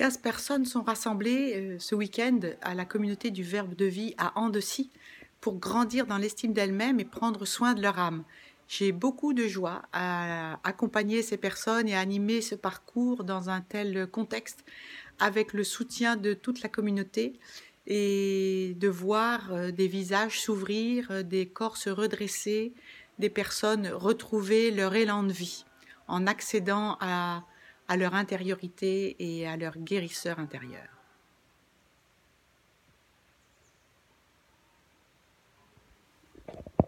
15 personnes sont rassemblées euh, ce week-end à la communauté du Verbe de vie à Andecy pour grandir dans l'estime d'elles-mêmes et prendre soin de leur âme. J'ai beaucoup de joie à accompagner ces personnes et à animer ce parcours dans un tel contexte avec le soutien de toute la communauté et de voir euh, des visages s'ouvrir, euh, des corps se redresser, des personnes retrouver leur élan de vie en accédant à à leur intériorité et à leur guérisseur intérieur.